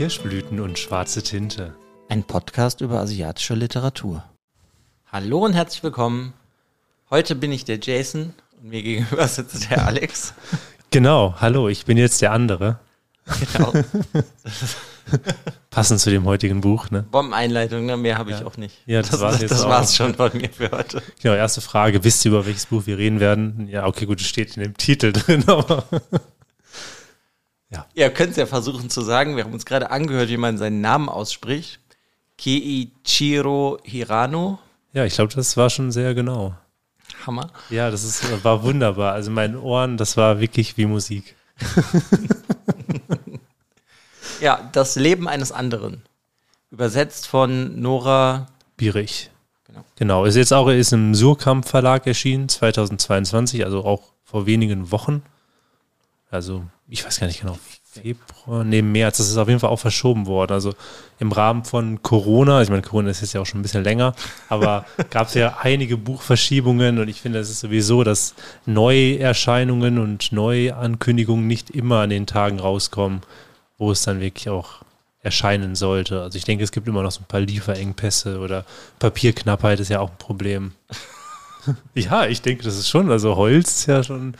Kirschblüten und schwarze Tinte. Ein Podcast über asiatische Literatur. Hallo und herzlich willkommen. Heute bin ich der Jason und mir gegenüber sitzt der Alex. Genau, hallo, ich bin jetzt der andere. Genau. Passend zu dem heutigen Buch, ne? Bombeneinleitung, ne? mehr habe ich Ja. auch nicht. Ja, das das, war's das, jetzt das war's schon von mir für heute. Genau, erste Frage. Wisst ihr, über welches Buch wir reden werden? Ja, okay, gut, es steht in dem Titel drin, aber. Ihr könnt es ja versuchen zu sagen. Wir haben uns gerade angehört, wie man seinen Namen ausspricht. Keiichiro Hirano. Ja, ich glaube, das war schon sehr genau. Hammer. Ja, das ist, war wunderbar. Also in meinen Ohren, das war wirklich wie Musik. Ja, das Leben eines anderen. Übersetzt von Nora. Bierig. Genau. Genau, ist jetzt auch ist im Surkamp Verlag erschienen, 2022, also auch vor wenigen Wochen. Also, ich weiß gar nicht genau, Februar, nee, März, das ist auf jeden Fall auch verschoben worden. Also im Rahmen von Corona, ich meine, Corona ist jetzt ja auch schon ein bisschen länger, aber gab es ja einige Buchverschiebungen und ich finde, es ist sowieso, dass Neuerscheinungen und Neuankündigungen nicht immer an den Tagen rauskommen, wo es dann wirklich auch erscheinen sollte. Also ich denke, es gibt immer noch so ein paar Lieferengpässe oder Papierknappheit ist ja auch ein Problem. ja, ich denke, das ist schon, also Holz ist ja schon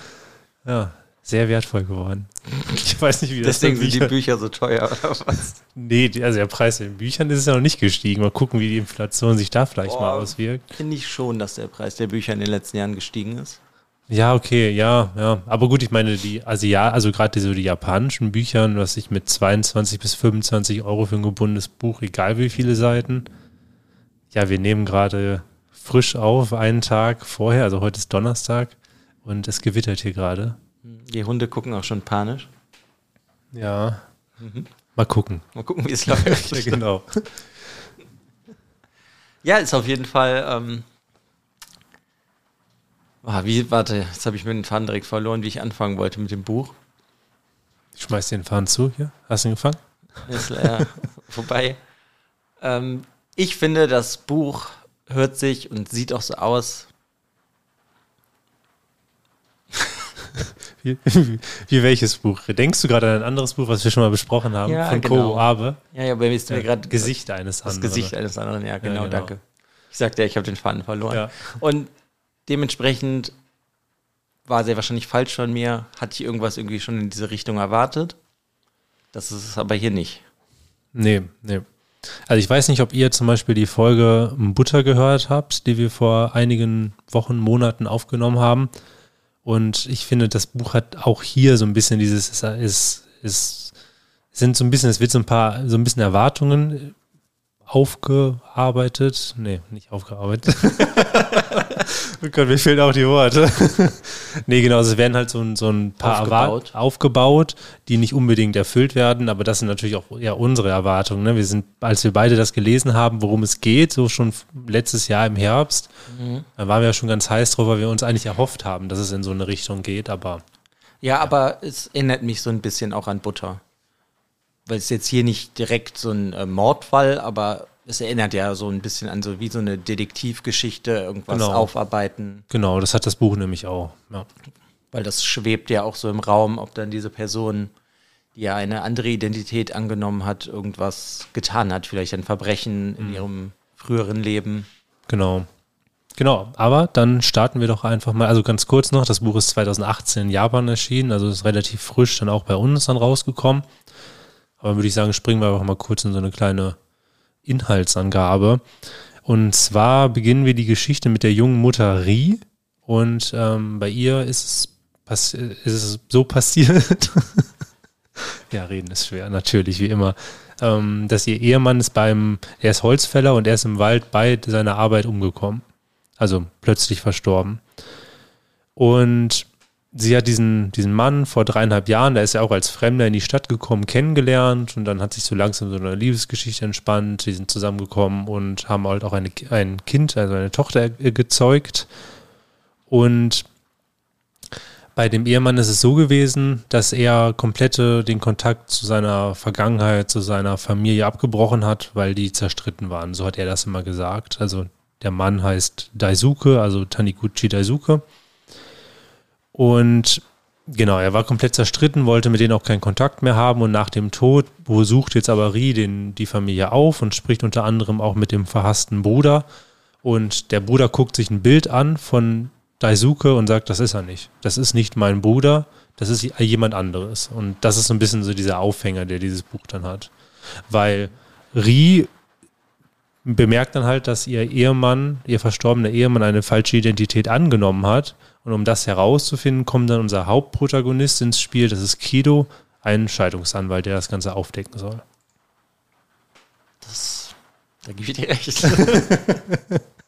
ja, sehr wertvoll geworden. Ich weiß nicht, wie das Deswegen sind die Bücher so teuer oder was? Nee, also der Preis in den Büchern ist ja noch nicht gestiegen. Mal gucken, wie die Inflation sich da vielleicht mal Boah. auswirkt. Finde ich schon, dass der Preis der Bücher in den letzten Jahren gestiegen ist. Ja, okay, ja, ja. Aber gut, ich meine, die Asia, also gerade so die japanischen Büchern, was ich mit 22 bis 25 Euro für ein gebundenes Buch, egal wie viele Seiten. Ja, wir nehmen gerade frisch auf, einen Tag vorher, also heute ist Donnerstag und es gewittert hier gerade. Die Hunde gucken auch schon panisch. Ja. Mal gucken. Mal gucken, wie es läuft. Ja, genau. Ja, ist auf jeden Fall. Ähm, ah, wie, warte, jetzt habe ich mir den Faden direkt verloren, wie ich anfangen wollte mit dem Buch. Ich schmeiß den Faden zu hier. Hast du ihn gefangen? Ist leider vorbei. Ähm, ich finde, das Buch hört sich und sieht auch so aus. Wie, wie welches Buch? Denkst du gerade an ein anderes Buch, was wir schon mal besprochen haben? Ja, von genau. Ko Abe? Ja, ja, bei mir ist mir gerade Gesicht eines das anderen. Gesicht eines anderen. Ja, genau, genau. danke. Ich sagte ja, ich habe den Faden verloren. Ja. Und dementsprechend war sehr wahrscheinlich falsch von mir. Hatte ich irgendwas irgendwie schon in diese Richtung erwartet. Das ist es aber hier nicht. Nee, nee. Also ich weiß nicht, ob ihr zum Beispiel die Folge Butter gehört habt, die wir vor einigen Wochen, Monaten aufgenommen haben. Und ich finde, das Buch hat auch hier so ein bisschen dieses, es es sind so ein bisschen, es wird so ein paar, so ein bisschen Erwartungen aufgearbeitet. Nee, nicht aufgearbeitet. oh Gott, mir fehlen auch die Worte. nee, genau, es werden halt so ein, so ein paar Aufgebaut. Aufgebaut, die nicht unbedingt erfüllt werden, aber das sind natürlich auch ja unsere Erwartungen. Ne? Wir sind, als wir beide das gelesen haben, worum es geht, so schon letztes Jahr im Herbst, da waren wir ja schon ganz heiß drauf, weil wir uns eigentlich erhofft haben, dass es in so eine Richtung geht, aber Ja, aber es erinnert mich so ein bisschen auch an Butter. Weil es jetzt hier nicht direkt so ein äh, Mordfall, aber es erinnert ja so ein bisschen an so wie so eine Detektivgeschichte, irgendwas Genau. aufarbeiten. genau, das hat das Buch nämlich auch. Ja. Weil das schwebt ja auch so im Raum, ob dann diese Person, die ja eine andere Identität angenommen hat, irgendwas getan hat, vielleicht ein Verbrechen Mhm. in ihrem früheren Leben. Genau. Genau, aber dann starten wir doch einfach mal, also ganz kurz noch, das Buch ist 2018 in Japan erschienen, also ist relativ frisch dann auch bei uns dann rausgekommen. Aber würde ich sagen, springen wir einfach mal kurz in so eine kleine Inhaltsangabe. Und zwar beginnen wir die Geschichte mit der jungen Mutter Ri und ähm, bei ihr ist es, ist es so passiert, ja, reden ist schwer, natürlich, wie immer, ähm, dass ihr Ehemann ist beim, er ist Holzfäller und er ist im Wald bei seiner Arbeit umgekommen. Also plötzlich verstorben. Und sie hat diesen, diesen Mann vor dreieinhalb Jahren, da ist er auch als Fremder in die Stadt gekommen, kennengelernt und dann hat sich so langsam so eine Liebesgeschichte entspannt. Die sind zusammengekommen und haben halt auch eine, ein Kind, also eine Tochter äh, gezeugt. Und bei dem Ehemann ist es so gewesen, dass er komplette den Kontakt zu seiner Vergangenheit, zu seiner Familie abgebrochen hat, weil die zerstritten waren. So hat er das immer gesagt. Also der Mann heißt Daisuke, also Taniguchi Daisuke. Und Genau, er war komplett zerstritten, wollte mit denen auch keinen Kontakt mehr haben und nach dem Tod sucht jetzt aber Ri den, die Familie auf und spricht unter anderem auch mit dem verhassten Bruder. Und der Bruder guckt sich ein Bild an von Daisuke und sagt, das ist er nicht. Das ist nicht mein Bruder, das ist jemand anderes. Und das ist so ein bisschen so dieser Aufhänger, der dieses Buch dann hat. Weil Ri bemerkt dann halt, dass ihr Ehemann, ihr verstorbener Ehemann eine falsche Identität angenommen hat. Und um das herauszufinden, kommt dann unser Hauptprotagonist ins Spiel, das ist Kido, ein Scheidungsanwalt, der das Ganze aufdecken soll. Das, da gebe ich dir recht.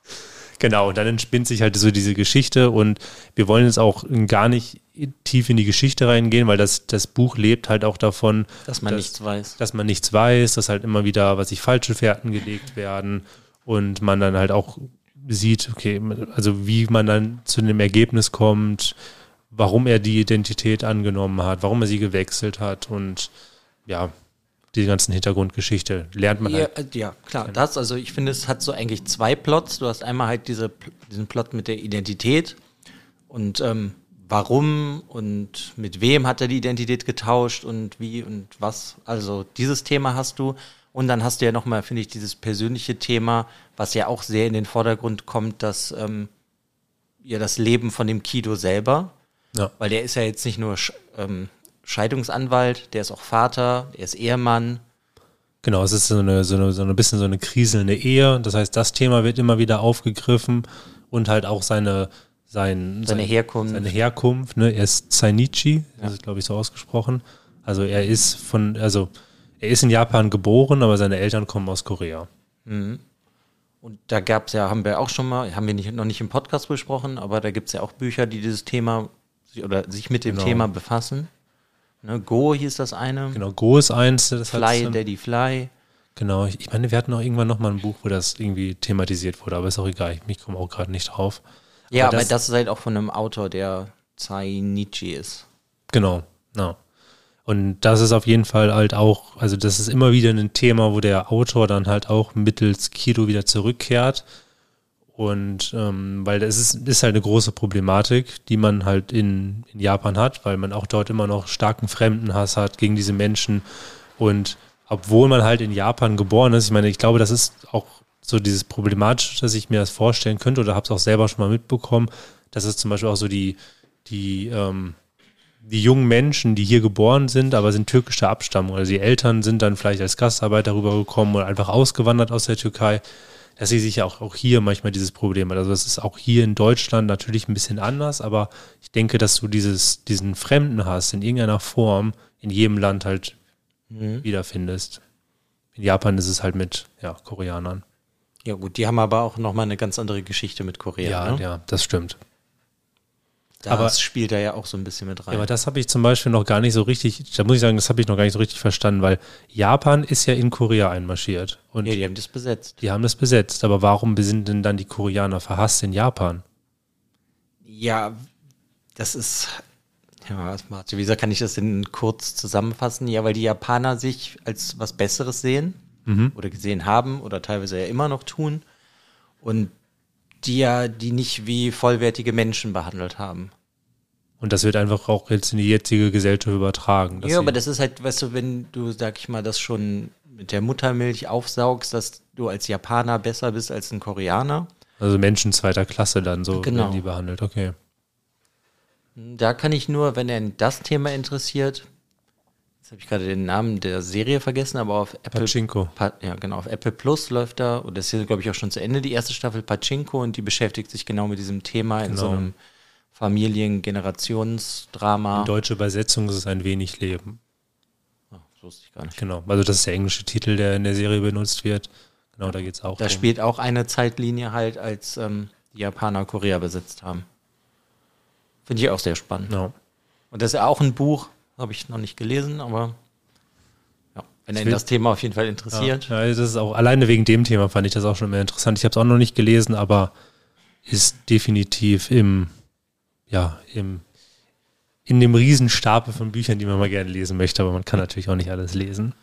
genau, und dann entspinnt sich halt so diese Geschichte und wir wollen jetzt auch gar nicht tief in die Geschichte reingehen, weil das, das Buch lebt halt auch davon, dass man dass, nichts weiß. Dass man nichts weiß, dass halt immer wieder, was ich falsche Fährten gelegt werden und man dann halt auch sieht, okay, also wie man dann zu dem Ergebnis kommt, warum er die Identität angenommen hat, warum er sie gewechselt hat und ja, die ganzen Hintergrundgeschichte lernt man ja, halt. Ja, klar, das, also ich finde, es hat so eigentlich zwei Plots. Du hast einmal halt diese, diesen Plot mit der Identität und ähm, warum und mit wem hat er die Identität getauscht und wie und was. Also dieses Thema hast du. Und dann hast du ja nochmal, finde ich, dieses persönliche Thema, was ja auch sehr in den Vordergrund kommt, dass ähm, ja das Leben von dem Kido selber, ja. weil der ist ja jetzt nicht nur ähm, Scheidungsanwalt, der ist auch Vater, er ist Ehemann. Genau, es ist so eine, so eine, so ein bisschen so eine kriselnde Ehe. Das heißt, das Thema wird immer wieder aufgegriffen und halt auch seine, sein, seine sein, Herkunft. Seine Herkunft, ne? Er ist Zainichi, ja. das ist, glaube ich, so ausgesprochen. Also er ist von, also er ist in Japan geboren, aber seine Eltern kommen aus Korea. Mhm. Und da gab es ja, haben wir auch schon mal, haben wir nicht, noch nicht im Podcast besprochen, aber da gibt es ja auch Bücher, die dieses Thema oder sich mit dem genau. Thema befassen. Ne, Go hieß das eine. Genau, Go ist eins. Das Fly, Daddy Fly. Genau, ich, ich meine, wir hatten auch irgendwann noch mal ein Buch, wo das irgendwie thematisiert wurde, aber ist auch egal, ich, ich komme auch gerade nicht drauf. Ja, aber das, aber das ist halt auch von einem Autor, der Zainichi ist. Genau, genau. Und das ist auf jeden Fall halt auch, also das ist immer wieder ein Thema, wo der Autor dann halt auch mittels Kido wieder zurückkehrt. Und ähm, weil das ist, ist halt eine große Problematik, die man halt in, in Japan hat, weil man auch dort immer noch starken Fremdenhass hat gegen diese Menschen. Und obwohl man halt in Japan geboren ist, ich meine, ich glaube, das ist auch so dieses Problematische, dass ich mir das vorstellen könnte oder habe es auch selber schon mal mitbekommen, dass es zum Beispiel auch so die, die ähm, die jungen Menschen, die hier geboren sind, aber sind türkischer Abstammung, oder die Eltern sind dann vielleicht als Gastarbeiter rübergekommen oder einfach ausgewandert aus der Türkei, dass sie sich ja auch, auch hier manchmal dieses Problem hat. Also das ist auch hier in Deutschland natürlich ein bisschen anders, aber ich denke, dass du dieses, diesen Fremdenhass in irgendeiner Form in jedem Land halt mhm. wiederfindest. In Japan ist es halt mit ja, Koreanern. Ja gut, die haben aber auch nochmal eine ganz andere Geschichte mit Korea. Ja, ne? ja, das stimmt. Das aber, spielt da ja auch so ein bisschen mit rein. Ja, aber das habe ich zum Beispiel noch gar nicht so richtig, da muss ich sagen, das habe ich noch gar nicht so richtig verstanden, weil Japan ist ja in Korea einmarschiert. Und ja, die haben das besetzt. Die haben das besetzt, aber warum sind denn dann die Koreaner verhasst in Japan? Ja, das ist, ja, warte, wieso kann ich das denn kurz zusammenfassen? Ja, weil die Japaner sich als was Besseres sehen mhm. oder gesehen haben oder teilweise ja immer noch tun. Und die ja die nicht wie vollwertige Menschen behandelt haben. Und das wird einfach auch jetzt in die jetzige Gesellschaft übertragen. Ja, aber das ist halt, weißt du, wenn du, sag ich mal, das schon mit der Muttermilch aufsaugst, dass du als Japaner besser bist als ein Koreaner. Also Menschen zweiter Klasse dann so genau. werden die behandelt, okay. Da kann ich nur, wenn er das Thema interessiert, habe ich gerade den Namen der Serie vergessen, aber auf Apple. Pachinko. Pa ja, genau, auf Apple Plus läuft da, und das ist glaube ich, auch schon zu Ende, die erste Staffel Pachinko, und die beschäftigt sich genau mit diesem Thema genau. in so einem Familien-Generationsdrama. In deutsche Übersetzung ist es ein wenig Leben. Oh, das wusste ich gar nicht. Genau, also das ist der englische Titel, der in der Serie benutzt wird. Genau, da geht es auch. Da um. spielt auch eine Zeitlinie halt, als ähm, die Japaner Korea besetzt haben. Finde ich auch sehr spannend. No. Und das ist ja auch ein Buch, habe ich noch nicht gelesen, aber ja, wenn er das Thema auf jeden Fall interessiert. Ja, das ist auch, alleine wegen dem Thema fand ich das auch schon mehr interessant. Ich habe es auch noch nicht gelesen, aber ist definitiv im, ja, im, in dem Riesenstapel von Büchern, die man mal gerne lesen möchte, aber man kann natürlich auch nicht alles lesen.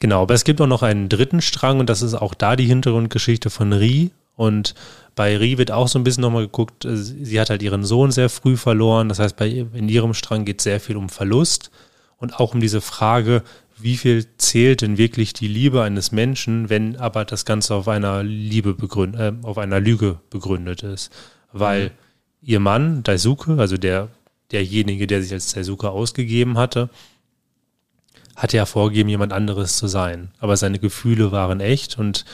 Genau, aber es gibt auch noch einen dritten Strang und das ist auch da die Hintergrundgeschichte von Ri Und bei Ri wird auch so ein bisschen nochmal geguckt, äh, sie hat halt ihren Sohn sehr früh verloren. Das heißt, bei, in ihrem Strang geht es sehr viel um Verlust und auch um diese Frage, wie viel zählt denn wirklich die Liebe eines Menschen, wenn aber das Ganze auf einer Liebe begründet, äh, auf einer Lüge begründet ist. Weil mhm. ihr Mann, Daisuke, also der, derjenige, der sich als Daisuke ausgegeben hatte, hatte ja vorgegeben, jemand anderes zu sein. Aber seine Gefühle waren echt und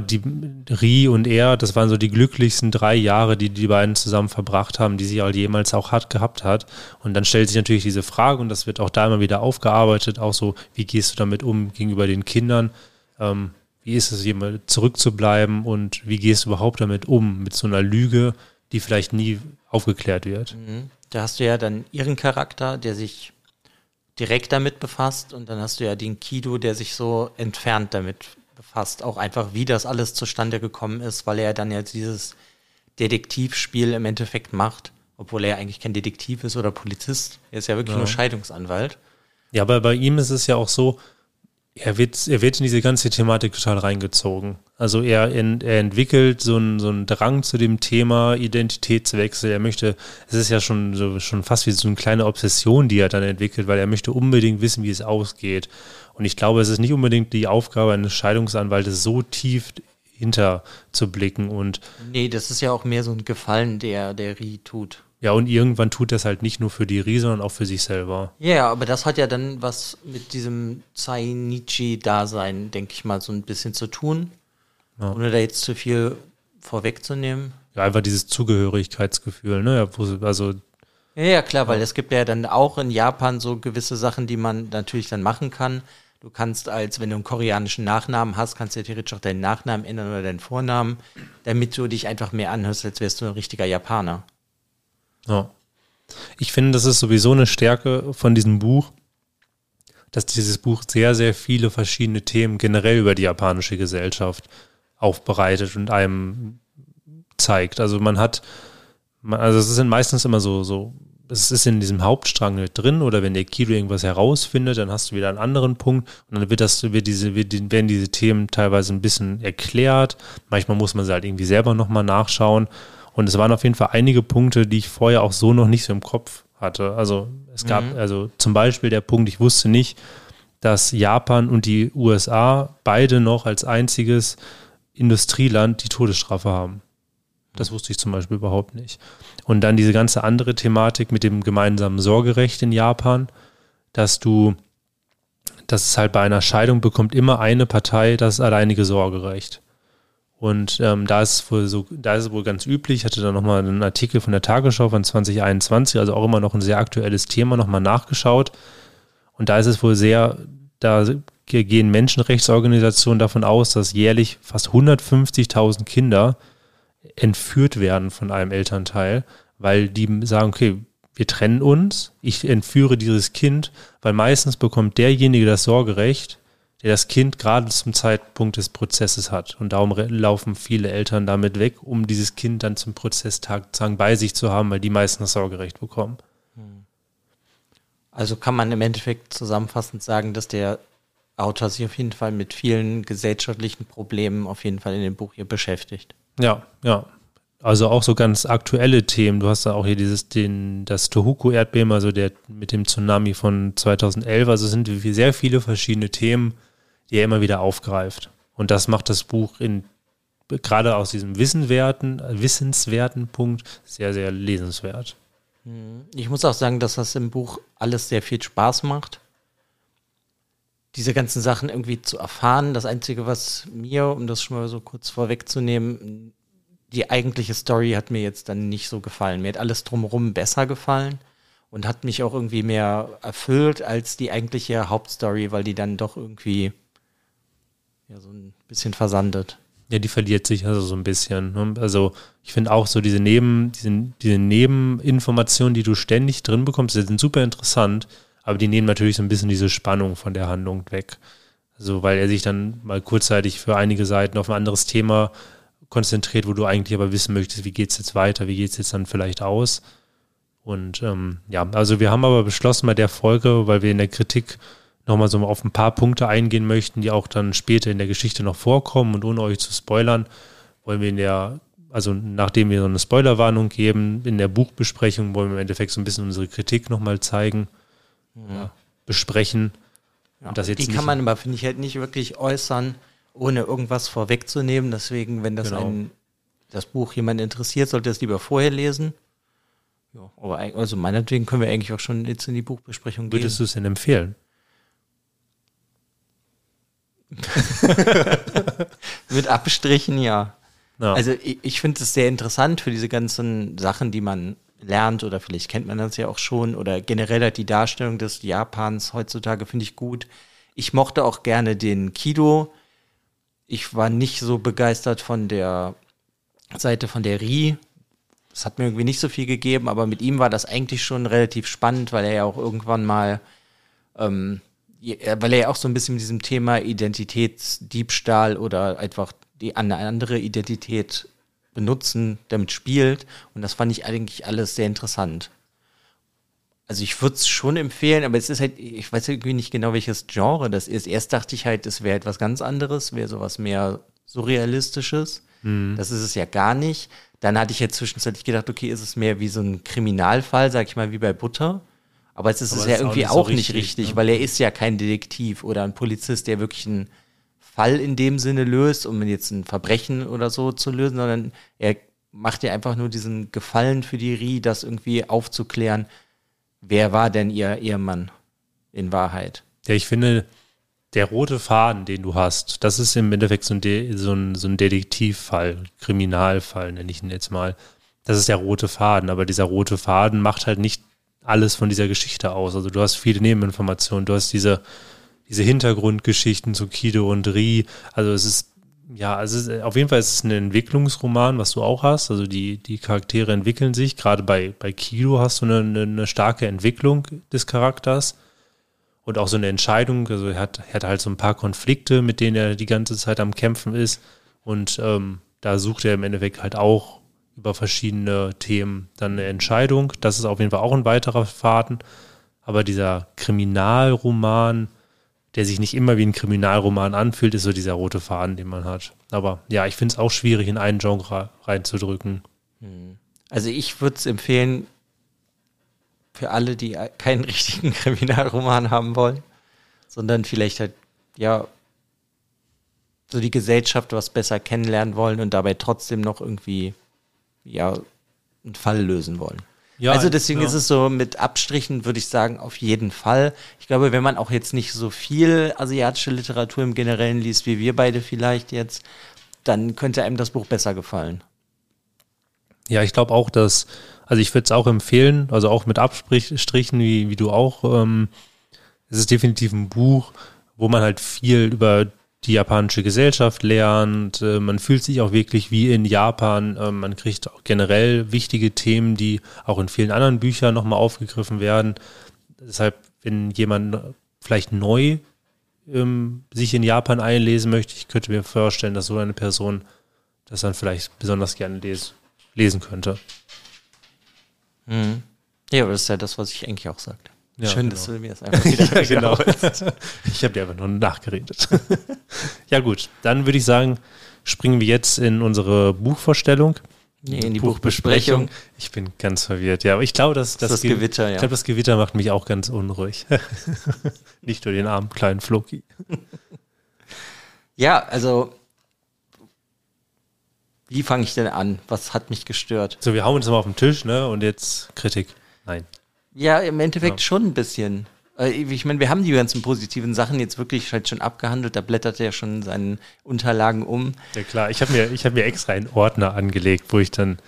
die Ri und er, das waren so die glücklichsten drei Jahre, die die beiden zusammen verbracht haben, die sie halt jemals auch hat, gehabt hat. Und dann stellt sich natürlich diese Frage, und das wird auch da immer wieder aufgearbeitet, auch so, wie gehst du damit um gegenüber den Kindern? Ähm, wie ist es, jemand zurückzubleiben und wie gehst du überhaupt damit um, mit so einer Lüge, die vielleicht nie aufgeklärt wird? Mhm. Da hast du ja dann ihren Charakter, der sich direkt damit befasst und dann hast du ja den Kido, der sich so entfernt damit befasst. Auch einfach, wie das alles zustande gekommen ist, weil er dann ja dieses Detektivspiel im Endeffekt macht, obwohl er eigentlich kein Detektiv ist oder Polizist. Er ist ja wirklich ja. nur Scheidungsanwalt. Ja, aber bei ihm ist es ja auch so, er wird, er wird in diese ganze Thematik total reingezogen. Also er, er entwickelt so einen, so einen Drang zu dem Thema Identitätswechsel. Er möchte, es ist ja schon so schon fast wie so eine kleine Obsession, die er dann entwickelt, weil er möchte unbedingt wissen, wie es ausgeht. Und ich glaube, es ist nicht unbedingt die Aufgabe eines Scheidungsanwaltes, so tief hinter zu blicken und. Nee, das ist ja auch mehr so ein Gefallen, der der Rie tut. Ja, und irgendwann tut das halt nicht nur für die Rie, sondern auch für sich selber. Ja, aber das hat ja dann was mit diesem Zainichi-Dasein, denke ich mal, so ein bisschen zu tun. Ja. Ohne da jetzt zu viel vorwegzunehmen. Ja, einfach dieses Zugehörigkeitsgefühl, ne? Also ja, ja, klar, weil es gibt ja dann auch in Japan so gewisse Sachen, die man natürlich dann machen kann. Du kannst als, wenn du einen koreanischen Nachnamen hast, kannst du ja theoretisch auch deinen Nachnamen ändern oder deinen Vornamen, damit du dich einfach mehr anhörst, als wärst du ein richtiger Japaner. Ja. Ich finde, das ist sowieso eine Stärke von diesem Buch, dass dieses Buch sehr, sehr viele verschiedene Themen generell über die japanische Gesellschaft aufbereitet und einem zeigt. Also man hat, also es sind meistens immer so, so es ist in diesem Hauptstrang nicht drin oder wenn der Kilo irgendwas herausfindet, dann hast du wieder einen anderen Punkt und dann wird das, wird diese, wird, werden diese Themen teilweise ein bisschen erklärt. Manchmal muss man sie halt irgendwie selber nochmal nachschauen. Und es waren auf jeden Fall einige Punkte, die ich vorher auch so noch nicht so im Kopf hatte. Also es gab, mhm. also zum Beispiel der Punkt, ich wusste nicht, dass Japan und die USA beide noch als einziges Industrieland die Todesstrafe haben. Das wusste ich zum Beispiel überhaupt nicht. Und dann diese ganze andere Thematik mit dem gemeinsamen Sorgerecht in Japan, dass du, dass es halt bei einer Scheidung bekommt immer eine Partei das alleinige Sorgerecht. Und ähm, da ist wohl so, da ist es wohl ganz üblich. Ich hatte da nochmal einen Artikel von der Tagesschau von 2021, also auch immer noch ein sehr aktuelles Thema, nochmal nachgeschaut. Und da ist es wohl sehr, da gehen Menschenrechtsorganisationen davon aus, dass jährlich fast 150.000 Kinder entführt werden von einem Elternteil, weil die sagen, okay, wir trennen uns, ich entführe dieses Kind, weil meistens bekommt derjenige das Sorgerecht, der das Kind gerade zum Zeitpunkt des Prozesses hat. Und darum laufen viele Eltern damit weg, um dieses Kind dann zum Prozesstag sozusagen bei sich zu haben, weil die meisten das Sorgerecht bekommen. Also kann man im Endeffekt zusammenfassend sagen, dass der Autor sich auf jeden Fall mit vielen gesellschaftlichen Problemen auf jeden Fall in dem Buch hier beschäftigt. Ja, ja. Also auch so ganz aktuelle Themen. Du hast da auch hier dieses, den, das Tohoku-Erdbeben, also der mit dem Tsunami von 2011. Also es sind sehr viele verschiedene Themen, die er immer wieder aufgreift. Und das macht das Buch in, gerade aus diesem Wissenwerten, wissenswerten Punkt sehr, sehr lesenswert. Hm. Ich muss auch sagen, dass das im Buch alles sehr viel Spaß macht diese ganzen Sachen irgendwie zu erfahren. Das Einzige, was mir, um das schon mal so kurz vorwegzunehmen, die eigentliche Story hat mir jetzt dann nicht so gefallen. Mir hat alles drumherum besser gefallen und hat mich auch irgendwie mehr erfüllt als die eigentliche Hauptstory, weil die dann doch irgendwie ja so ein bisschen versandet. Ja, die verliert sich also so ein bisschen. Ne? Also ich finde auch so diese Neben, diese, diese Nebeninformationen, die du ständig drin bekommst, die sind super interessant aber die nehmen natürlich so ein bisschen diese Spannung von der Handlung weg. Also, weil er sich dann mal kurzzeitig für einige Seiten auf ein anderes Thema konzentriert, wo du eigentlich aber wissen möchtest, wie geht es jetzt weiter, wie geht es jetzt dann vielleicht aus. Und ähm, ja, also wir haben aber beschlossen bei der Folge, weil wir in der Kritik nochmal so auf ein paar Punkte eingehen möchten, die auch dann später in der Geschichte noch vorkommen und ohne euch zu spoilern, wollen wir in der, also nachdem wir so eine Spoilerwarnung geben, in der Buchbesprechung wollen wir im Endeffekt so ein bisschen unsere Kritik nochmal zeigen, ja. besprechen. Ja, das jetzt die kann man aber, finde ich, halt nicht wirklich äußern, ohne irgendwas vorwegzunehmen. Deswegen, wenn das genau. ein, das Buch jemand interessiert, sollte es lieber vorher lesen. Ja, aber also meinetwegen können wir eigentlich auch schon jetzt in die Buchbesprechung gehen. Würdest du es denn empfehlen? Mit Abstrichen, ja. ja. Also ich, ich finde es sehr interessant für diese ganzen Sachen, die man lernt oder vielleicht kennt man das ja auch schon oder generell halt die Darstellung des Japans heutzutage finde ich gut. Ich mochte auch gerne den Kido. Ich war nicht so begeistert von der Seite von der Ri. Das hat mir irgendwie nicht so viel gegeben, aber mit ihm war das eigentlich schon relativ spannend, weil er ja auch irgendwann mal, ähm, weil er ja auch so ein bisschen mit diesem Thema Identitätsdiebstahl oder einfach die eine andere Identität benutzen, damit spielt. Und das fand ich eigentlich alles sehr interessant. Also ich würde es schon empfehlen, aber es ist halt, ich weiß irgendwie nicht genau, welches Genre das ist. Erst dachte ich halt, es wäre etwas ganz anderes, wäre sowas mehr surrealistisches. Mhm. Das ist es ja gar nicht. Dann hatte ich jetzt zwischenzeitlich gedacht, okay, ist es mehr wie so ein Kriminalfall, sag ich mal, wie bei Butter. Aber es ist aber es ja irgendwie auch nicht, auch nicht richtig, ne? weil er ist ja kein Detektiv oder ein Polizist, der wirklich ein Fall in dem Sinne löst, um jetzt ein Verbrechen oder so zu lösen, sondern er macht ja einfach nur diesen Gefallen für die Rie, das irgendwie aufzuklären, wer war denn ihr Ehemann in Wahrheit. Ja, ich finde, der rote Faden, den du hast, das ist im Endeffekt so ein, De so ein, so ein Detektivfall, Kriminalfall, nenne ich ihn jetzt mal. Das ist der rote Faden, aber dieser rote Faden macht halt nicht alles von dieser Geschichte aus. Also du hast viele Nebeninformationen, du hast diese diese Hintergrundgeschichten zu Kido und Ri. Also es ist, ja, also auf jeden Fall ist es ein Entwicklungsroman, was du auch hast. Also die, die Charaktere entwickeln sich. Gerade bei, bei Kido hast du eine, eine, starke Entwicklung des Charakters und auch so eine Entscheidung. Also er hat, er hat halt so ein paar Konflikte, mit denen er die ganze Zeit am Kämpfen ist. Und ähm, da sucht er im Endeffekt halt auch über verschiedene Themen dann eine Entscheidung. Das ist auf jeden Fall auch ein weiterer Faden. Aber dieser Kriminalroman, der sich nicht immer wie ein Kriminalroman anfühlt, ist so dieser rote Faden, den man hat. Aber ja, ich finde es auch schwierig, in einen Genre reinzudrücken. Hm. Also ich würde es empfehlen, für alle, die keinen richtigen Kriminalroman haben wollen, sondern vielleicht halt, ja, so die Gesellschaft was besser kennenlernen wollen und dabei trotzdem noch irgendwie, ja, einen Fall lösen wollen. Ja, also deswegen ja. ist es so mit Abstrichen, würde ich sagen, auf jeden Fall. Ich glaube, wenn man auch jetzt nicht so viel asiatische Literatur im Generellen liest, wie wir beide vielleicht jetzt, dann könnte einem das Buch besser gefallen. Ja, ich glaube auch, dass, also ich würde es auch empfehlen, also auch mit Abstrichen, wie, wie du auch. Ähm, es ist definitiv ein Buch, wo man halt viel über die japanische Gesellschaft lernt. Äh, man fühlt sich auch wirklich wie in Japan. Äh, man kriegt generell wichtige Themen, die auch in vielen anderen Büchern nochmal aufgegriffen werden. Deshalb, wenn jemand vielleicht neu ähm, sich in Japan einlesen möchte, ich könnte mir vorstellen, dass so eine Person das dann vielleicht besonders gerne les lesen könnte. Mhm. Ja, aber das ist ja das, was ich eigentlich auch sagte. Ja, Schön, genau. dass du mir das einfach wieder ja, genau. Ich habe dir einfach nur nachgeredet. ja gut, dann würde ich sagen, springen wir jetzt in unsere Buchvorstellung. Nee, in die Buchbesprechung. Ich bin ganz verwirrt, ja. Aber ich glaube, dass das, das, das Gewitter, ja. Ich glaube, das Gewitter macht mich auch ganz unruhig. Nicht nur den armen kleinen Floki. ja, also wie fange ich denn an? Was hat mich gestört? So, wir hauen uns mal auf den Tisch, ne? Und jetzt Kritik. Nein. Ja, im Endeffekt ja. schon ein bisschen. Äh, ich meine, wir haben die ganzen positiven Sachen jetzt wirklich halt schon abgehandelt. Da blättert er schon seinen Unterlagen um. Ja klar, ich habe mir, hab mir extra einen Ordner angelegt, wo ich dann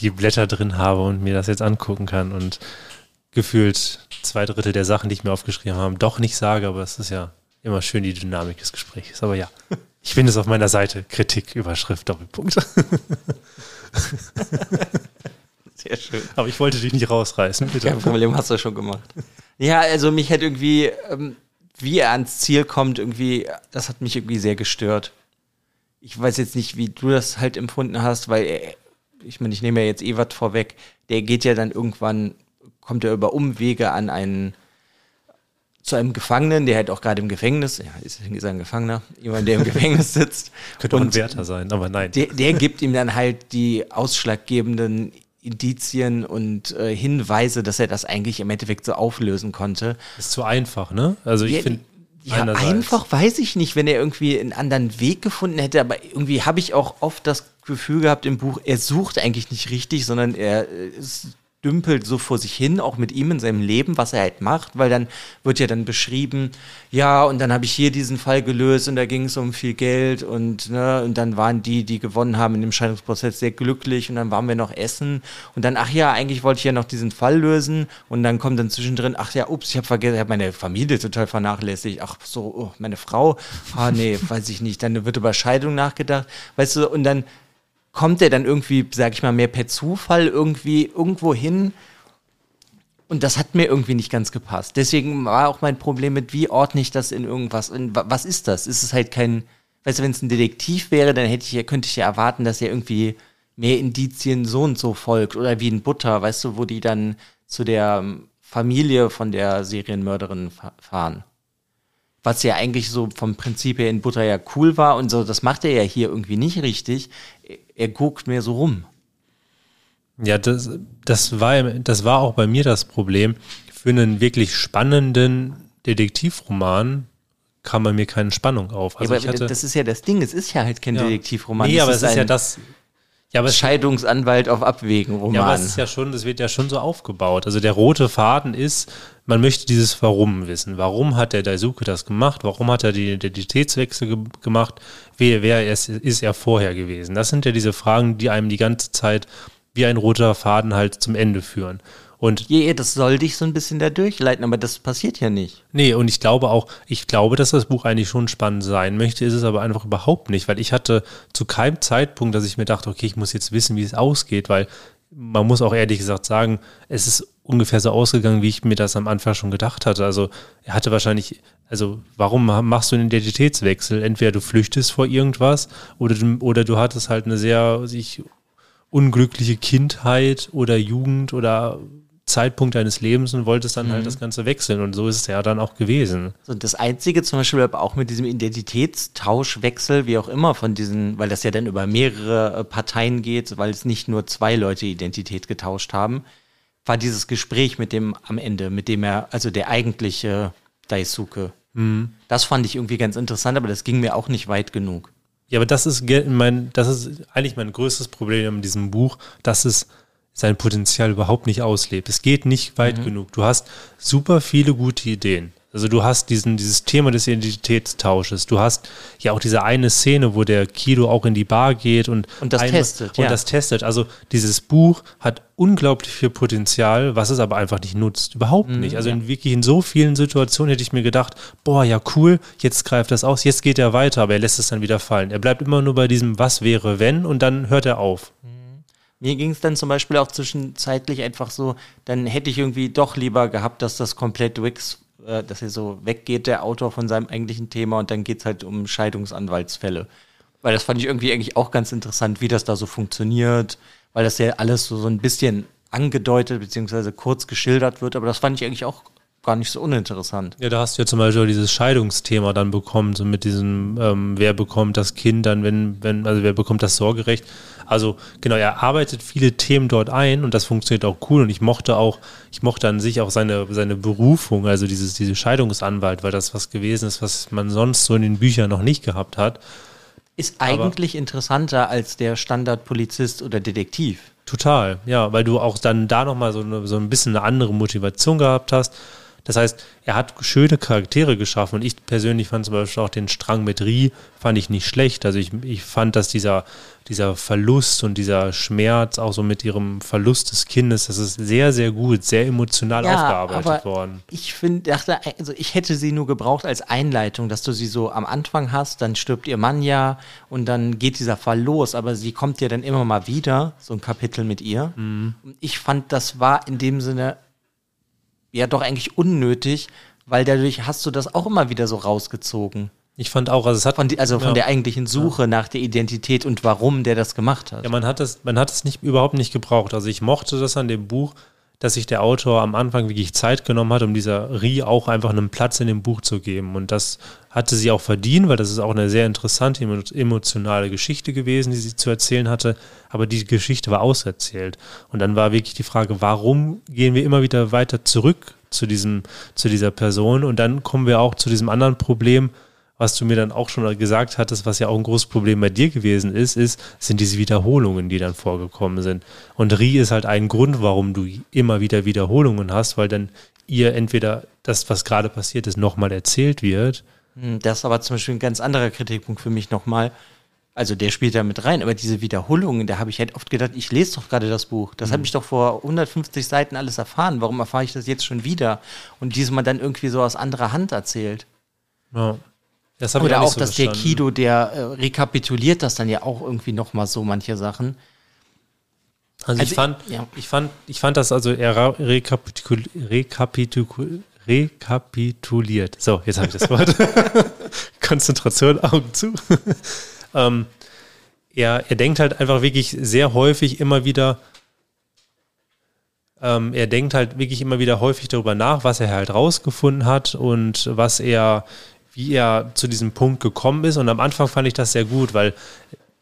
die Blätter drin habe und mir das jetzt angucken kann und gefühlt zwei Drittel der Sachen, die ich mir aufgeschrieben habe, doch nicht sage, aber es ist ja immer schön die Dynamik des Gesprächs. Aber ja, ich finde es auf meiner Seite. Kritik, Überschrift, Doppelpunkt. Sehr schön. Aber ich wollte dich nicht rausreißen, bitte. Kein Problem, hast du schon gemacht. Ja, also mich hat irgendwie, ähm, wie er ans Ziel kommt, irgendwie, das hat mich irgendwie sehr gestört. Ich weiß jetzt nicht, wie du das halt empfunden hast, weil, er, ich meine, ich nehme ja jetzt Ewart vorweg, der geht ja dann irgendwann, kommt er über Umwege an einen zu einem Gefangenen, der halt auch gerade im Gefängnis, ja, ist, ist ein Gefangener, jemand, der im Gefängnis sitzt. Könnte auch ein Wärter sein, aber nein. Der, der gibt ihm dann halt die ausschlaggebenden Indizien und äh, Hinweise, dass er das eigentlich im Endeffekt so auflösen konnte. Ist zu einfach, ne? Also ich Ja, finde. Ja, einfach weiß ich nicht, wenn er irgendwie einen anderen Weg gefunden hätte, aber irgendwie habe ich auch oft das Gefühl gehabt im Buch, er sucht eigentlich nicht richtig, sondern er äh, es dümpelt so vor sich hin, auch mit ihm in seinem Leben, was er halt macht, weil dann wird ja dann beschrieben, ja, und dann habe ich hier diesen Fall gelöst und da ging es um viel Geld und, ne, und dann waren die, die gewonnen haben in dem Scheidungsprozess sehr glücklich und dann waren wir noch essen und dann, ach ja, eigentlich wollte ich ja noch diesen Fall lösen und dann kommt dann zwischendrin, ach ja, ups, ich habe vergessen, ich habe meine Familie total vernachlässigt, ach so, oh, meine Frau, ah nee, weiß ich nicht, dann wird über Scheidung nachgedacht, weißt du, und dann kommt er dann irgendwie, sag ich mal, mehr per Zufall irgendwie irgendwo hin. Und das hat mir irgendwie nicht ganz gepasst. Deswegen war auch mein Problem mit, wie ordne ich das in irgendwas? In, wa- was ist das? Ist es halt kein, weißt du, wenn es ein Detektiv wäre, dann hätte ich ja, könnte ich ja erwarten, dass er irgendwie mehr Indizien so und so folgt. Oder wie in Butter, weißt du, wo die dann zu der ähm, Familie von der Serienmörderin fa- fahren was ja eigentlich so vom Prinzip her in Butter ja cool war und so, das macht er ja hier irgendwie nicht richtig. Er- guckt mehr so rum. Ja, das, das, war, das war auch bei mir das Problem. Für einen wirklich spannenden Detektivroman kam bei mir keine Spannung auf. Also ja, ich aber hatte, das ist ja das Ding, es ist ja halt kein ja. Detektivroman. Nee, aber es ist ja ein das. Ja, aber Scheidungsanwalt auf Abwägen-Roman. ja, aber es ist ja schon, das wird ja schon so aufgebaut. Also der rote Faden ist, man möchte dieses Warum wissen. Warum hat der Daisuke das gemacht? Warum hat er die Identitätswechsel ge gemacht? Wer, wer ist, ist er vorher gewesen? Das sind ja diese Fragen, die einem die ganze Zeit wie ein roter Faden halt zum Ende führen. Und Ja, das soll dich so ein bisschen da durchleiten, aber das passiert ja nicht. Nee, und ich glaube auch, ich glaube, dass das Buch eigentlich schon spannend sein möchte, ist es aber einfach überhaupt nicht, weil ich hatte zu keinem Zeitpunkt, dass ich mir dachte, okay, ich muss jetzt wissen, wie es ausgeht, weil man muss auch ehrlich gesagt sagen, es ist ungefähr so ausgegangen, wie ich mir das am Anfang schon gedacht hatte. Also er hatte wahrscheinlich, also warum machst du einen Identitätswechsel? Entweder du flüchtest vor irgendwas oder du, oder du hattest halt eine sehr sich unglückliche Kindheit oder Jugend oder Zeitpunkt deines Lebens und wolltest dann halt das Ganze wechseln. Und so ist es ja dann auch gewesen. So, das Einzige zum Beispiel auch mit diesem Identitätstauschwechsel, wie auch immer von diesen, weil das ja dann über mehrere äh, Parteien geht, weil es nicht nur zwei Leute Identität getauscht haben, war dieses Gespräch mit dem am Ende, mit dem er, also der eigentliche Daisuke. Das fand ich irgendwie ganz interessant, aber das ging mir auch nicht weit genug. Ja, aber das ist mein, das ist eigentlich mein größtes Problem in diesem Buch, dass es sein Potenzial überhaupt nicht auslebt. Es geht nicht weit genug. Du hast super viele gute Ideen. Also du hast diesen, dieses Thema des Identitätstausches. Du hast ja auch diese eine Szene, wo der Kido auch in die Bar geht und, Und das testet, Und ja. das testet. Also dieses Buch hat unglaublich viel Potenzial, was es aber einfach nicht nutzt. Überhaupt Mhm, nicht. Also in wirklich in so vielen Situationen hätte ich mir gedacht, boah, ja cool, jetzt greift das aus, jetzt geht er weiter, aber er lässt es dann wieder fallen. Er bleibt immer nur bei diesem Was wäre wenn und dann hört er auf. Mir ging es dann zum Beispiel auch zwischenzeitlich einfach so, dann hätte ich irgendwie doch lieber gehabt, dass das komplett Wix, äh, dass er so weggeht, der Autor von seinem eigentlichen Thema und dann geht es halt um Scheidungsanwaltsfälle. Weil das fand ich irgendwie eigentlich auch ganz interessant, wie das da so funktioniert, weil das ja alles so, so ein bisschen angedeutet beziehungsweise kurz geschildert wird, aber das fand ich eigentlich auch gar nicht so uninteressant. Ja, da hast du ja zum Beispiel dieses Scheidungsthema dann bekommen, so mit diesem, ähm, wer bekommt das Kind dann, wenn, wenn, also wer bekommt das Sorgerecht. Also genau, er arbeitet viele Themen dort ein und das funktioniert auch cool und ich mochte auch, ich mochte an sich auch seine, seine Berufung, also dieses, diese Scheidungsanwalt, weil das was gewesen ist, was man sonst so in den Büchern noch nicht gehabt hat. Ist eigentlich interessanter als der Standardpolizist oder Detektiv. Total, ja, weil du auch dann da nochmal so, eine, so ein bisschen eine andere Motivation gehabt hast. Das heißt, er hat schöne Charaktere geschaffen und ich persönlich fand zum Beispiel auch den Strang mit Rie, fand ich nicht schlecht. Also ich, ich fand, dass dieser, dieser Verlust und dieser Schmerz auch so mit ihrem Verlust des Kindes, das ist sehr, sehr gut, sehr emotional aufgearbeitet aber worden. Ich finde, dachte, also ich hätte sie nur gebraucht als Einleitung, dass du sie so am Anfang hast, dann stirbt ihr Mann ja und dann geht dieser Fall los, aber sie kommt ja dann immer mal wieder, so ein Kapitel mit ihr. Mhm. Und ich fand, das war in dem Sinne ja doch eigentlich unnötig, weil dadurch hast du das auch immer wieder so rausgezogen. Ich fand auch, also es hat Von die, also von ja. der eigentlichen Suche nach der Identität und warum der das gemacht hat. Ja, man hat es, man hat es nicht, überhaupt nicht gebraucht. Also ich mochte das an dem Buch, dass sich der Autor am Anfang wirklich Zeit genommen hat, um dieser Rie auch einfach einen Platz in dem Buch zu geben. Und das hatte sie auch verdient, weil das ist auch eine sehr interessante, emotionale Geschichte gewesen, die sie zu erzählen hatte. Aber die Geschichte war auserzählt. Und dann war wirklich die Frage, warum gehen wir immer wieder weiter zurück zu diesem, zu dieser Person? Und dann kommen wir auch zu diesem anderen Problem, was du mir dann auch schon gesagt hattest, was ja auch ein großes Problem bei dir gewesen ist, ist, sind diese Wiederholungen, die dann vorgekommen sind. Und Ri ist halt ein Grund, warum du immer wieder Wiederholungen hast, weil dann ihr entweder das, was gerade passiert ist, nochmal erzählt wird. Hm, das ist aber zum Beispiel ein ganz anderer Kritikpunkt für mich nochmal. Also der spielt da mit rein, aber diese Wiederholungen, da habe ich halt oft gedacht, ich lese doch gerade das Buch. Das mhm. habe ich doch vor 150 Seiten alles erfahren. Warum erfahre ich das jetzt schon wieder? Und diesmal dann irgendwie so aus anderer Hand erzählt. Ja. Das Oder auch, so dass verstanden. der Kido, der äh, rekapituliert das dann ja auch irgendwie nochmal so manche Sachen. Also, also ich, fand, ja. ich, fand, ich fand das also er rekapitul, rekapitul, rekapituliert. So, jetzt habe ich das Wort. Konzentration, Augen zu. ähm, er, er denkt halt einfach wirklich sehr häufig immer wieder, ähm, er denkt halt wirklich immer wieder häufig darüber nach, was er halt rausgefunden hat und was er wie er zu diesem Punkt gekommen ist. Und am Anfang fand ich das sehr gut, weil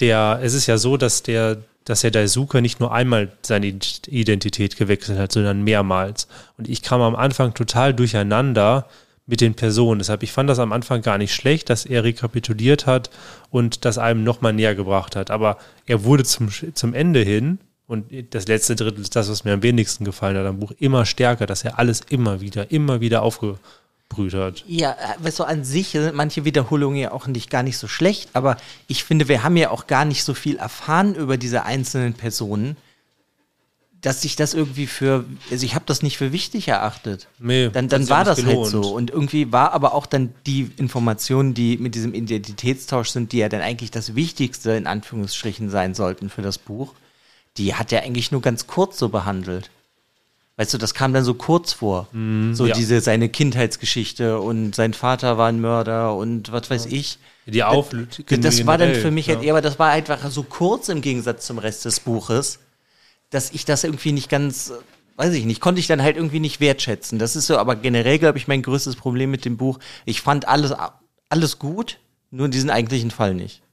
der, es ist ja so, dass der, dass der Daisuke nicht nur einmal seine Identität gewechselt hat, sondern mehrmals. Und ich kam am Anfang total durcheinander mit den Personen. Deshalb, ich fand das am Anfang gar nicht schlecht, dass er rekapituliert hat und das einem nochmal näher gebracht hat. Aber er wurde zum, zum Ende hin, und das letzte Drittel ist das, was mir am wenigsten gefallen hat am Buch, immer stärker, dass er alles immer wieder, immer wieder aufge, hat. Ja, äh, du, an sich sind manche Wiederholungen ja auch nicht gar nicht so schlecht, aber ich finde, wir haben ja auch gar nicht so viel erfahren über diese einzelnen Personen, dass ich das irgendwie für, also ich habe das nicht für wichtig erachtet. Nee, dann dann war das halt gelohnt. halt so. Und irgendwie war aber auch dann die Informationen, die mit diesem Identitätstausch sind, die ja dann eigentlich das Wichtigste in Anführungsstrichen sein sollten für das Buch, die hat er eigentlich nur ganz kurz so behandelt. Weißt du, das kam dann so kurz vor. Mm, so ja. diese, seine Kindheitsgeschichte und sein Vater war ein Mörder und was weiß ich. Die Auflösung. Das, das war dann für mich ja. halt eher, aber das war einfach so kurz im Gegensatz zum Rest des Buches, dass ich das irgendwie nicht ganz, weiß ich nicht, konnte ich dann halt irgendwie nicht wertschätzen. Das ist so, aber generell, glaube ich, mein größtes Problem mit dem Buch. Ich fand alles, alles gut, nur diesen eigentlichen Fall nicht.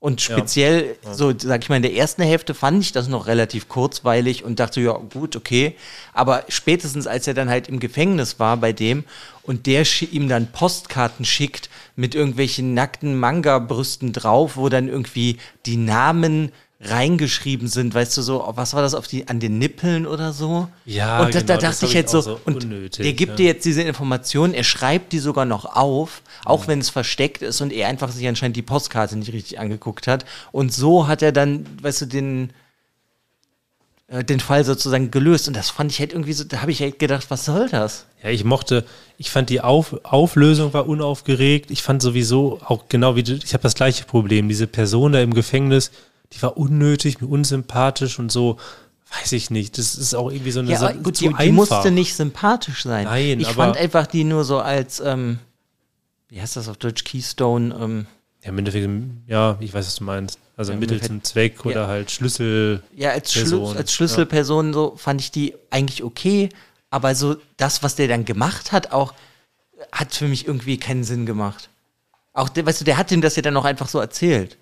Und speziell, ja. so sag ich mal, in der ersten Hälfte fand ich das noch relativ kurzweilig und dachte, ja, gut, okay. Aber spätestens, als er dann halt im Gefängnis war bei dem und der ihm dann Postkarten schickt mit irgendwelchen nackten Manga-Brüsten drauf, wo dann irgendwie die Namen reingeschrieben sind, weißt du so, was war das auf die an den Nippeln oder so? Ja, und da, genau, da dachte ich jetzt so, so und unnötig, er gibt ja. dir jetzt diese Informationen, er schreibt die sogar noch auf, auch mhm. wenn es versteckt ist und er einfach sich anscheinend die Postkarte nicht richtig angeguckt hat und so hat er dann, weißt du, den äh, den Fall sozusagen gelöst und das fand ich halt irgendwie so, da habe ich halt gedacht, was soll das? Ja, ich mochte, ich fand die Auf, Auflösung war unaufgeregt, ich fand sowieso auch genau wie du, ich habe das gleiche Problem, diese Person da im Gefängnis, die war unnötig, mir unsympathisch und so. Weiß ich nicht. Das ist auch irgendwie so eine ja, gut, die, die musste nicht sympathisch sein. Nein, ich fand einfach die nur so als, ähm, wie heißt das auf Deutsch, Keystone, ähm, ja, im Endeffekt, ja, ich weiß, was du meinst. Also ja, Mittel zum Zweck oder ja. halt Schlüssel. Ja, als, Schlü als Schlüsselperson ja. so fand ich die eigentlich okay, aber so das, was der dann gemacht hat, auch hat für mich irgendwie keinen Sinn gemacht. Auch, weißt du, der hat ihm das ja dann auch einfach so erzählt.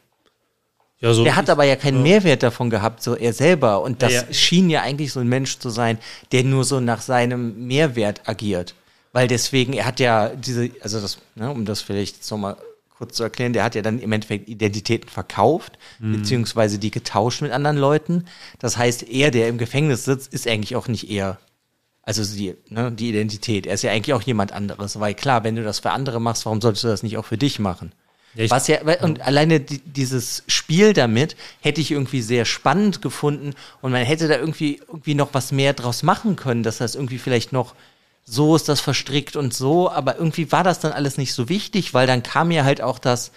Ja, so der hat aber ja keinen ja. Mehrwert davon gehabt, so er selber. Und das ja, schien ja eigentlich so ein Mensch zu sein, der nur so nach seinem Mehrwert agiert. Weil deswegen, er hat ja diese, also das, ne, um das vielleicht jetzt nochmal kurz zu erklären, der hat ja dann im Endeffekt Identitäten verkauft, mhm. beziehungsweise die getauscht mit anderen Leuten. Das heißt, er, der im Gefängnis sitzt, ist eigentlich auch nicht er. Also die, ne, die Identität. Er ist ja eigentlich auch jemand anderes. Weil klar, wenn du das für andere machst, warum solltest du das nicht auch für dich machen? Ja, Was ja, und alleine die, dieses Spiel damit hätte ich irgendwie sehr spannend gefunden und man hätte da irgendwie, irgendwie noch was mehr draus machen können, dass das irgendwie vielleicht noch so ist das verstrickt und so, aber irgendwie war das dann alles nicht so wichtig, weil dann kam ja halt auch das,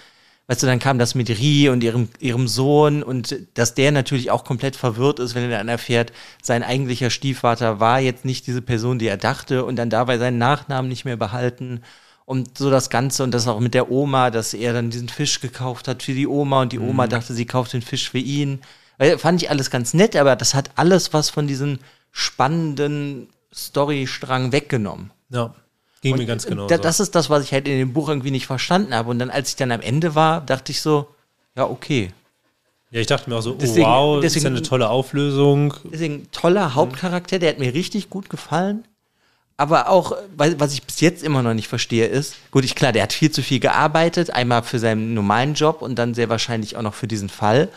weißt du, dann kam das mit Rie und ihrem, ihrem Sohn und dass der natürlich auch komplett verwirrt ist, wenn er dann erfährt, sein eigentlicher Stiefvater war jetzt nicht diese Person, die er dachte und dann dabei seinen Nachnamen nicht mehr behalten und so das Ganze und das auch mit der Oma, dass er dann diesen Fisch gekauft hat für die Oma und die Oma mhm. dachte, sie kauft den Fisch für ihn. Fand ich alles ganz nett, aber das hat alles was von diesem spannenden Storystrang weggenommen. Ja, ging Und mir ganz genau so. Das ist das, was ich halt in dem Buch irgendwie nicht verstanden habe. Und dann, als ich dann am Ende war, dachte ich so, ja, okay. Ja, ich dachte mir auch so, oh, Deswegen- wow, das ist deswegen- ja eine tolle Auflösung. Deswegen toller Hauptcharakter, der hat mir richtig gut gefallen. Aber auch, was ich bis jetzt immer noch nicht verstehe, ist, gut, ich klar, der hat viel zu viel gearbeitet, einmal für seinen normalen Job und dann sehr wahrscheinlich auch noch für diesen Fall.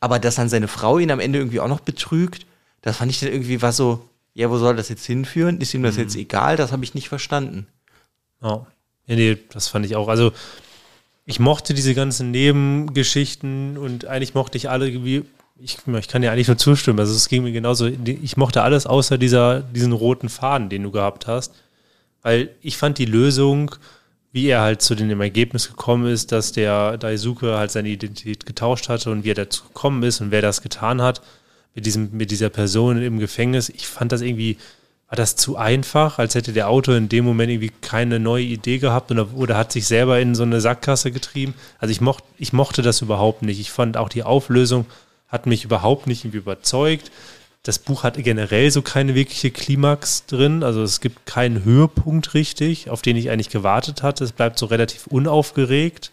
Aber dass dann seine Frau ihn am Ende irgendwie auch noch betrügt, das fand ich dann irgendwie war so, ja, wo soll das jetzt hinführen? Ist ihm das jetzt egal? Das habe ich nicht verstanden. Ja. ja, nee, das fand ich auch. Also, ich mochte diese ganzen Nebengeschichten und eigentlich mochte ich alle irgendwie. Ich, ich kann ja eigentlich nur zustimmen. Also, es ging mir genauso. Ich mochte alles außer dieser, diesen roten Faden, den du gehabt hast. Weil ich fand die Lösung, wie er halt zu dem Ergebnis gekommen ist, dass der Daisuke halt seine Identität getauscht hatte und wie er dazu gekommen ist und wer das getan hat, mit, diesem, mit dieser Person im Gefängnis. Ich fand das irgendwie, war das zu einfach, als hätte der Autor in dem Moment irgendwie keine neue Idee gehabt oder, oder hat sich selber in so eine Sackgasse getrieben. Also ich, mocht, ich mochte das überhaupt nicht. Ich fand auch die Auflösung hat mich überhaupt nicht irgendwie überzeugt. Das Buch hat generell so keine wirkliche Klimax drin. Also es gibt keinen Höhepunkt richtig, auf den ich eigentlich gewartet hatte. Es bleibt so relativ unaufgeregt.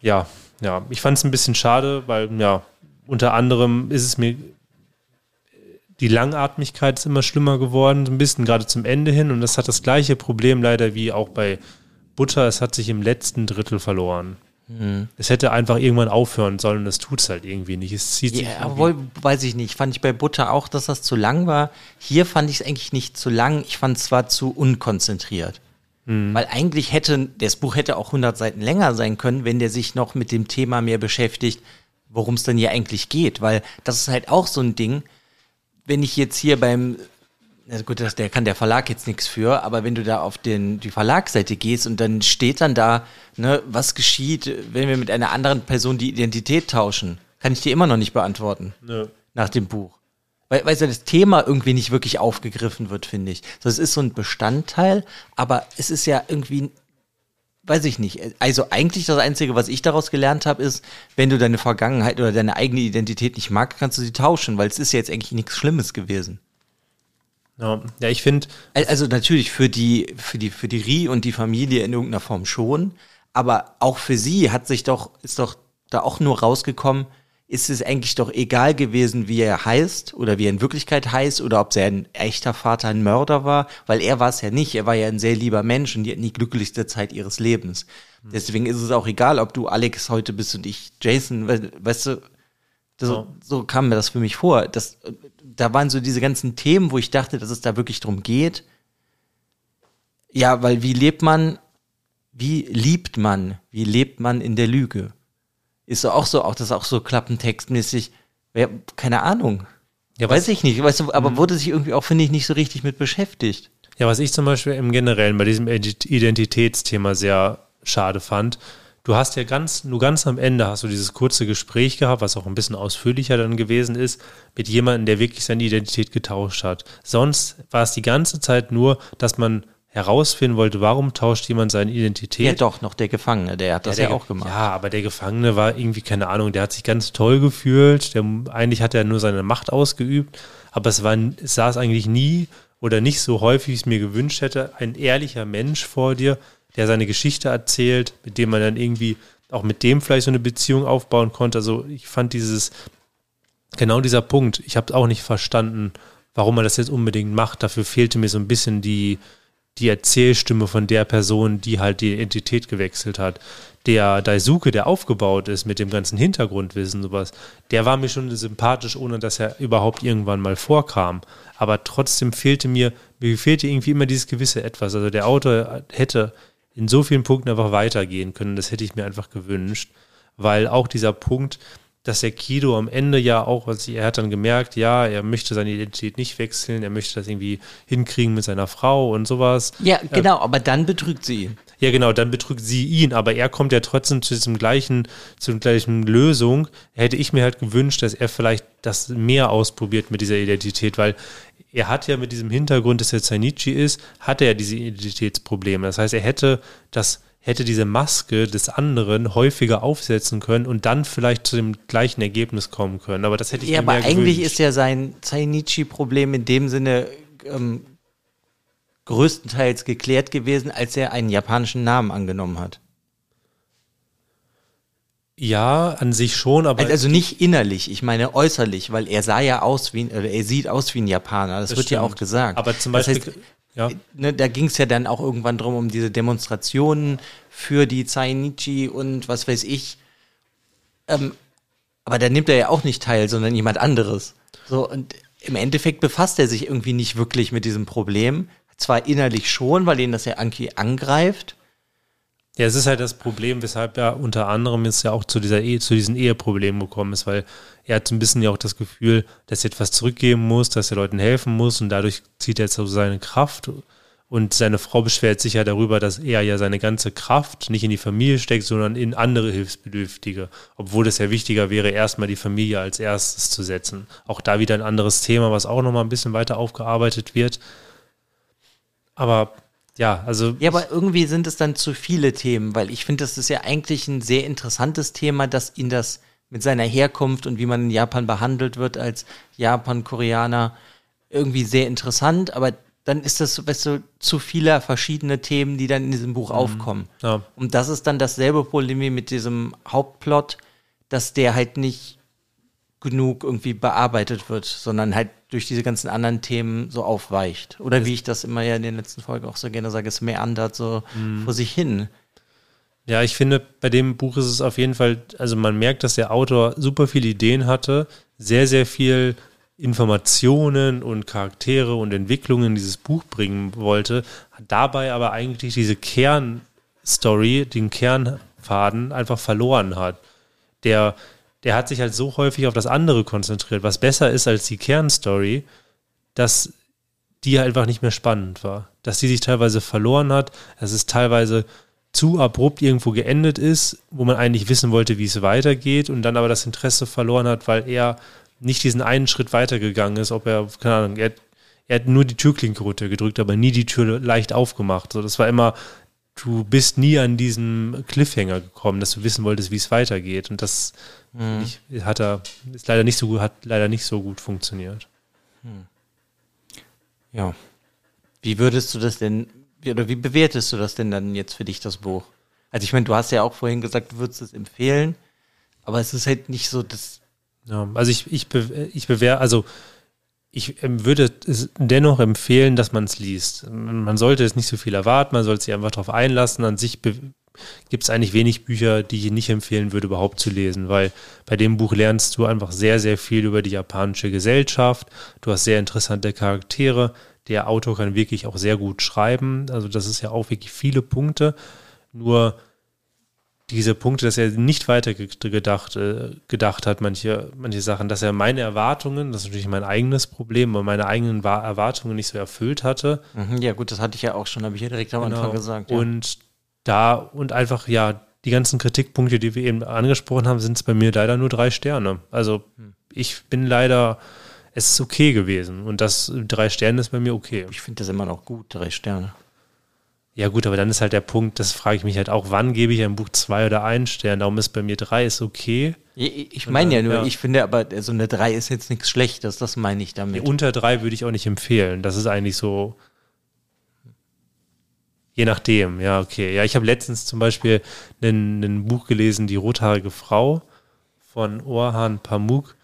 Ja, ja, ich fand es ein bisschen schade, weil ja, unter anderem ist es mir die Langatmigkeit ist immer schlimmer geworden, ein bisschen gerade zum Ende hin. Und das hat das gleiche Problem leider wie auch bei Butter. Es hat sich im letzten Drittel verloren. Es hätte einfach irgendwann aufhören sollen und das tut es halt irgendwie nicht. Es zieht sich. Ja, obwohl, weiß ich nicht. Fand ich bei Butter auch, dass das zu lang war. Hier fand ich es eigentlich nicht zu lang. Ich fand es zwar zu unkonzentriert. Weil eigentlich hätte, das Buch hätte auch 100 Seiten länger sein können, wenn der sich noch mit dem Thema mehr beschäftigt, worum es denn hier eigentlich geht. Weil das ist halt auch so ein Ding, wenn ich jetzt hier beim, na gut, das, der kann der Verlag jetzt nichts für, aber wenn du da auf den, die Verlagsseite gehst und dann steht dann da, ne, was geschieht, wenn wir mit einer anderen Person die Identität tauschen, kann ich dir immer noch nicht beantworten Nö. nach dem Buch. Weil, weil so das Thema irgendwie nicht wirklich aufgegriffen wird, finde ich. So, es ist so ein Bestandteil, aber es ist ja irgendwie, weiß ich nicht. Also eigentlich das Einzige, was ich daraus gelernt habe, ist, wenn du deine Vergangenheit oder deine eigene Identität nicht magst, kannst du sie tauschen, weil es ist ja jetzt eigentlich nichts Schlimmes gewesen. Ja, ja, ich finde, Al- Also natürlich für die, für die, für die Rie und die Familie in irgendeiner Form schon, aber auch für sie hat sich doch, ist doch da auch nur rausgekommen, ist es eigentlich doch egal gewesen, wie er heißt oder wie er in Wirklichkeit heißt oder ob sein echter Vater ein Mörder war, weil er war es ja nicht. Er war ja ein sehr lieber Mensch und die hatten die glücklichste Zeit ihres Lebens. Deswegen ist es auch egal, ob du Alex heute bist und ich Jason, we- weißt du, so, Ja. so kam mir das für mich vor. Das, da waren so diese ganzen Themen, wo ich dachte, dass es da wirklich drum geht. Ja, weil wie lebt man, wie liebt man, wie lebt man in der Lüge? Ist so auch so, auch das ist auch so klappentextmäßig. Ja, keine Ahnung. ja, Weiß ich nicht, weißt du, aber wurde sich irgendwie auch, finde ich, nicht so richtig mit beschäftigt. ja, was ich zum Beispiel im Generellen bei diesem Ident- Identitätsthema sehr schade fand, du hast ja ganz, nur ganz am Ende hast du dieses kurze Gespräch gehabt, was auch ein bisschen ausführlicher dann gewesen ist, mit jemandem, der wirklich seine Identität getauscht hat. Sonst war es die ganze Zeit nur, dass man herausfinden wollte, warum tauscht jemand seine Identität. Ja, doch, noch der Gefangene, der hat das ja, der auch Ge- gemacht. Ja, aber der Gefangene war irgendwie, keine Ahnung, der hat sich ganz toll gefühlt. Der, eigentlich hat er nur seine Macht ausgeübt, aber es, war, es saß eigentlich nie oder nicht so häufig, wie ich es mir gewünscht hätte, ein ehrlicher Mensch vor dir, der seine Geschichte erzählt, mit dem man dann irgendwie auch mit dem vielleicht so eine Beziehung aufbauen konnte. Also ich fand dieses, genau dieser Punkt, ich habe auch nicht verstanden, warum man das jetzt unbedingt macht. Dafür fehlte mir so ein bisschen die, die Erzählstimme von der Person, die halt die Identität gewechselt hat. Der Daisuke, der aufgebaut ist mit dem ganzen Hintergrundwissen, sowas, der war mir schon sympathisch, ohne dass er überhaupt irgendwann mal vorkam. Aber trotzdem fehlte mir, mir fehlte irgendwie immer dieses gewisse Etwas. Also der Autor hätte in so vielen Punkten einfach weitergehen können. Das hätte ich mir einfach gewünscht, weil auch dieser Punkt, dass der Kido am Ende ja auch, er hat dann gemerkt, ja, er möchte seine Identität nicht wechseln, er möchte das irgendwie hinkriegen mit seiner Frau und sowas. Ja, genau, aber dann betrügt sie ihn. Ja, genau, dann betrügt sie ihn, aber er kommt ja trotzdem zu diesem gleichen, zu der gleichen Lösung. Hätte ich mir halt gewünscht, dass er vielleicht das mehr ausprobiert mit dieser Identität, weil er hat ja mit diesem Hintergrund, dass er Zainichi ist, hat er ja diese Identitätsprobleme. Das heißt, er hätte das hätte diese Maske des anderen häufiger aufsetzen können und dann vielleicht zu dem gleichen Ergebnis kommen können. Aber das hätte ich Ja, mir aber eigentlich gewünscht. ist ja sein Zainichi-Problem in dem Sinne ähm, größtenteils geklärt gewesen, als er einen japanischen Namen angenommen hat. Ja, an sich schon, aber Also, also nicht innerlich, ich meine äußerlich, weil er sah ja aus wie, ein- oder er sieht aus wie ein Japaner. Das, Das wird ja stimmt. auch gesagt. Aber zum Das Beispiel, heißt, ja, ne, da ging es ja dann auch irgendwann drum um diese Demonstrationen für die Zainichi und was weiß ich. Ähm, aber da nimmt er ja auch nicht teil, sondern jemand anderes. So, und im Endeffekt befasst er sich irgendwie nicht wirklich mit diesem Problem. Zwar innerlich schon, weil ihn das ja Anki angreift. Ja, es ist halt das Problem, weshalb er unter anderem jetzt ja auch zu dieser Ehe, zu diesen Eheproblemen gekommen ist, weil er hat ein bisschen ja auch das Gefühl, dass er etwas zurückgeben muss, dass er Leuten helfen muss und dadurch zieht er jetzt so seine Kraft und seine Frau beschwert sich ja darüber, dass er ja seine ganze Kraft nicht in die Familie steckt, sondern in andere Hilfsbedürftige, obwohl es ja wichtiger wäre, erstmal die Familie als erstes zu setzen. Auch da wieder ein anderes Thema, was auch nochmal ein bisschen weiter aufgearbeitet wird. Aber ja, also Ja, aber irgendwie sind es dann zu viele Themen, weil ich finde, das ist ja eigentlich ein sehr interessantes Thema, dass ihn das mit seiner Herkunft und wie man in Japan behandelt wird als Japan-Koreaner irgendwie sehr interessant, aber dann ist das, weißt du, zu viele verschiedene Themen, die dann in diesem Buch aufkommen. ja, Und das ist dann dasselbe Problem wie mit diesem Hauptplot, dass der halt nicht genug irgendwie bearbeitet wird, sondern halt durch diese ganzen anderen Themen so aufweicht. Oder wie ich das immer ja in den letzten Folgen auch so gerne sage, es meandert so vor sich hin. Ja, ich finde, bei dem Buch ist es auf jeden Fall, also man merkt, dass der Autor super viele Ideen hatte, sehr, sehr viel Informationen und Charaktere und Entwicklungen in dieses Buch bringen wollte, dabei aber eigentlich diese Kernstory, den Kernfaden einfach verloren hat. Der, der hat sich halt so häufig auf das andere konzentriert, was besser ist als die Kernstory, dass die einfach nicht mehr spannend war. Dass die sich teilweise verloren hat, dass es teilweise zu abrupt irgendwo geendet ist, wo man eigentlich wissen wollte, wie es weitergeht und dann aber das Interesse verloren hat, weil er nicht diesen einen Schritt weitergegangen ist, ob er, keine Ahnung, er, er hat nur die Türklinke runtergedrückt, aber nie die Tür leicht aufgemacht. So, das war immer, du bist nie an diesen Cliffhanger gekommen, dass du wissen wolltest, wie es weitergeht. Und das ich, hat er, ist leider nicht so gut, hat leider nicht so gut funktioniert. Ja. Wie würdest du das denn, oder wie bewertest du das denn dann jetzt für dich, das Buch? Also ich meine, du hast ja auch vorhin gesagt, du würdest es empfehlen, aber es ist halt nicht so das, Ja, also ich, ich, be, ich bewähre, also ich ähm, würde dennoch empfehlen, dass man es liest. Man sollte es nicht so viel erwarten, man sollte sich einfach darauf einlassen. An sich gibt es eigentlich wenig Bücher, die ich nicht empfehlen würde, überhaupt zu lesen, weil bei dem Buch lernst du einfach sehr, sehr viel über die japanische Gesellschaft. Du hast sehr interessante Charaktere. Der Autor kann wirklich auch sehr gut schreiben. Also das ist ja auch wirklich viele Punkte. Nur diese Punkte, dass er nicht weiter ge- gedacht, äh, gedacht hat, manche, manche Sachen, dass er meine Erwartungen, das ist natürlich mein eigenes Problem, aber meine eigenen Wa- Erwartungen nicht so erfüllt hatte. Mhm, ja gut, das hatte ich ja auch schon, habe ich ja direkt am Anfang Genau. gesagt. Ja. Und da und einfach, ja, die ganzen Kritikpunkte, die wir eben angesprochen haben, sind es bei mir leider nur drei Sterne. Also Hm. ich bin leider, es ist okay gewesen. Und das drei Sterne ist bei mir okay. ich finde das immer noch gut, drei Sterne. Ja gut, aber dann ist halt der Punkt, das frage ich mich halt auch, wann gebe ich einem Buch zwei oder einen Stern? Darum ist bei mir drei, ist okay. Ich, meine ja nur, Ja. ich finde aber, so eine drei ist jetzt nichts Schlechtes, das meine ich damit. Unter drei würde ich auch nicht empfehlen. Das ist eigentlich so. Je nachdem, ja, okay. Ja, ich habe letztens zum Beispiel ein, ein Buch gelesen, Die rothaarige Frau von Orhan Pamuk.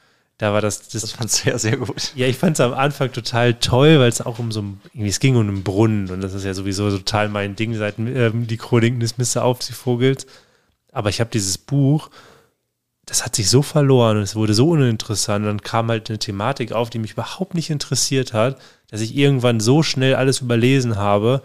Da war das, das, Das fand ich sehr, sehr gut. ja, ich fand es am Anfang total toll, weil es auch um so ein, irgendwie, es ging um einen Brunnen und das ist ja sowieso total mein Ding seit ähm, die Chroniken des Mr. Aufziehvogels. Aber ich habe dieses Buch, das hat sich so verloren und es wurde so uninteressant. Und dann kam halt eine Thematik auf, die mich überhaupt nicht interessiert hat, dass ich irgendwann so schnell alles überlesen habe,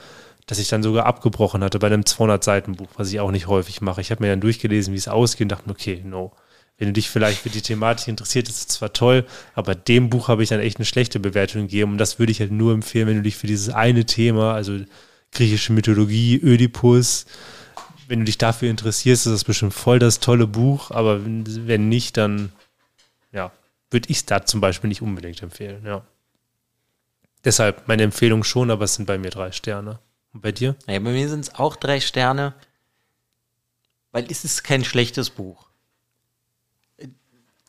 dass ich dann sogar abgebrochen hatte bei einem 200-Seiten-Buch, was ich auch nicht häufig mache. Ich habe mir dann durchgelesen, wie es ausgeht und dachte, okay, no. Wenn du dich vielleicht für die Thematik interessiert, ist es zwar toll, aber dem Buch habe ich dann echt eine schlechte Bewertung gegeben. Und das würde ich halt nur empfehlen, wenn du dich für dieses eine Thema, also griechische Mythologie, Ödipus, wenn du dich dafür interessierst, ist das bestimmt voll das tolle Buch. Aber wenn, nicht, dann ja, würde ich es da zum Beispiel nicht unbedingt empfehlen. Ja. Deshalb meine Empfehlung schon, aber es sind bei mir drei Sterne. Und bei dir? Naja, bei mir sind es auch drei Sterne. weil es ist kein schlechtes Buch.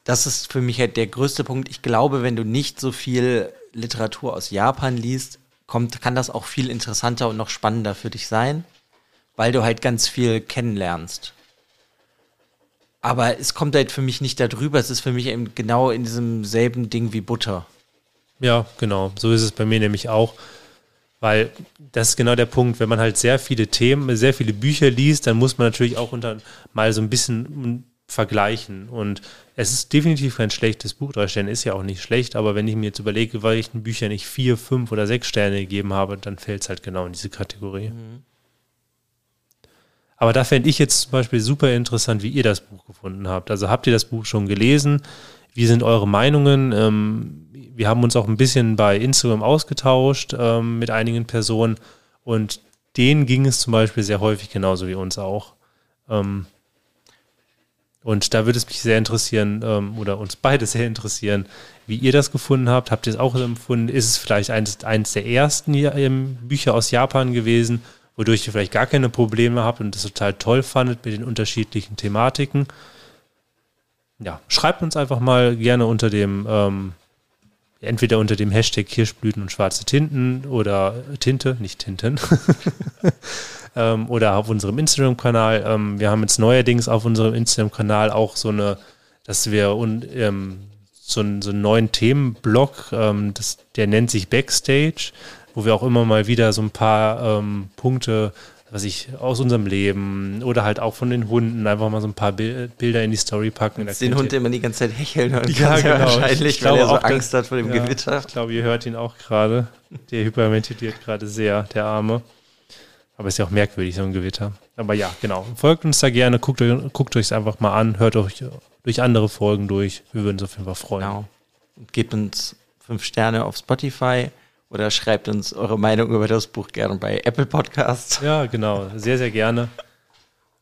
Das ist für mich halt der größte Punkt. Ich glaube, wenn du nicht so viel Literatur aus Japan liest, kommt, kann das auch viel interessanter und noch spannender für dich sein, weil du halt ganz viel kennenlernst. Aber es kommt halt für mich nicht darüber. Es ist für mich eben genau in diesem selben Ding wie Butter. Ja, genau. So ist es bei mir nämlich auch. Weil das ist genau der Punkt, wenn man halt sehr viele Themen, sehr viele Bücher liest, dann muss man natürlich auch unter mal so ein bisschen vergleichen. Und es ist definitiv kein schlechtes Buch. Drei Sterne ist ja auch nicht schlecht, aber wenn ich mir jetzt überlege, weil ich den Büchern nicht vier, fünf oder sechs Sterne gegeben habe, dann fällt es halt genau in diese Kategorie. Mhm. Aber da fände ich jetzt zum Beispiel super interessant, wie ihr das Buch gefunden habt. Also habt ihr das Buch schon gelesen? Wie sind eure Meinungen? Ähm, wir haben uns auch ein bisschen bei Instagram ausgetauscht ähm, mit einigen Personen und denen ging es zum Beispiel sehr häufig genauso wie uns auch. Ähm, und da würde es mich sehr interessieren, ähm, oder uns beide sehr interessieren, wie ihr das gefunden habt. Habt ihr es auch empfunden? Ist es vielleicht eines, eines der ersten Bücher aus Japan gewesen? wodurch ihr vielleicht gar keine Probleme habt und das total toll fandet mit den unterschiedlichen Thematiken. Ja, schreibt uns einfach mal gerne unter dem, ähm, entweder unter dem Hashtag Kirschblüten und schwarze Tinten oder Tinte, nicht Tinten. ähm, oder auf unserem Instagram-Kanal. Ähm, wir haben jetzt neuerdings auf unserem Instagram-Kanal auch so eine, dass wir un, ähm, so, einen, so einen neuen Themenblock, ähm, das, der nennt sich Backstage wo wir auch immer mal wieder so ein paar ähm, Punkte, was ich aus unserem Leben oder halt auch von den Hunden einfach mal so ein paar Bilder in die Story packen. Den Hund immer die ganze Zeit hecheln hören ja, genau. wahrscheinlich, ich weil er so Angst hat vor dem ja, Gewitter. Ich glaube, ihr hört ihn auch gerade. Der hyperventiliert gerade sehr, der Arme. Aber ist ja auch merkwürdig, so ein Gewitter. Aber ja, genau. Folgt uns da gerne, guckt, guckt euch es einfach mal an, hört euch durch andere Folgen durch. Wir würden uns auf jeden Fall freuen. Genau. Gebt uns fünf Sterne auf Spotify oder schreibt uns eure Meinung über das Buch gerne bei Apple Podcast. Ja, genau. Sehr, sehr gerne.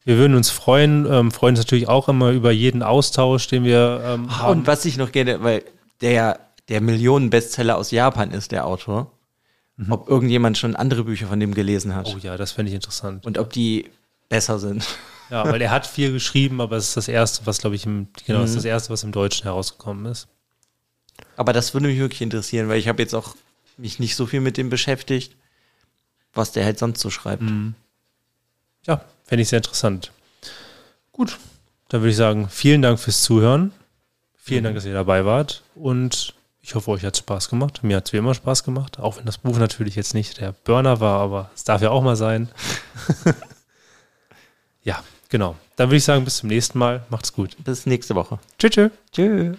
Wir würden uns freuen, ähm, freuen uns natürlich auch immer über jeden Austausch, den wir ähm, ah, haben. Und was ich noch gerne, weil der, der Millionen-Bestseller aus Japan ist, der Autor, mhm. ob irgendjemand schon andere Bücher von dem gelesen hat. Oh ja, das fände ich interessant. Und ob die besser sind. Ja, weil er hat viel geschrieben, aber es ist das erste, was, glaube ich, im, genau, mhm. ist das erste, was im Deutschen herausgekommen ist. Aber das würde mich wirklich interessieren, weil ich habe jetzt auch mich nicht so viel mit dem beschäftigt, was der halt sonst so schreibt. Mhm. Ja, fände ich sehr interessant. Gut, dann würde ich sagen, vielen Dank fürs Zuhören. Vielen mhm. Dank, dass ihr dabei wart. Und ich hoffe, euch hat Spaß gemacht. Mir hat es wie immer Spaß gemacht. Auch wenn das Buch natürlich jetzt nicht der Burner war, aber es darf ja auch mal sein. ja, genau. Dann würde ich sagen, bis zum nächsten Mal. Macht's gut. Bis nächste Woche. Tschüss. Tschüss.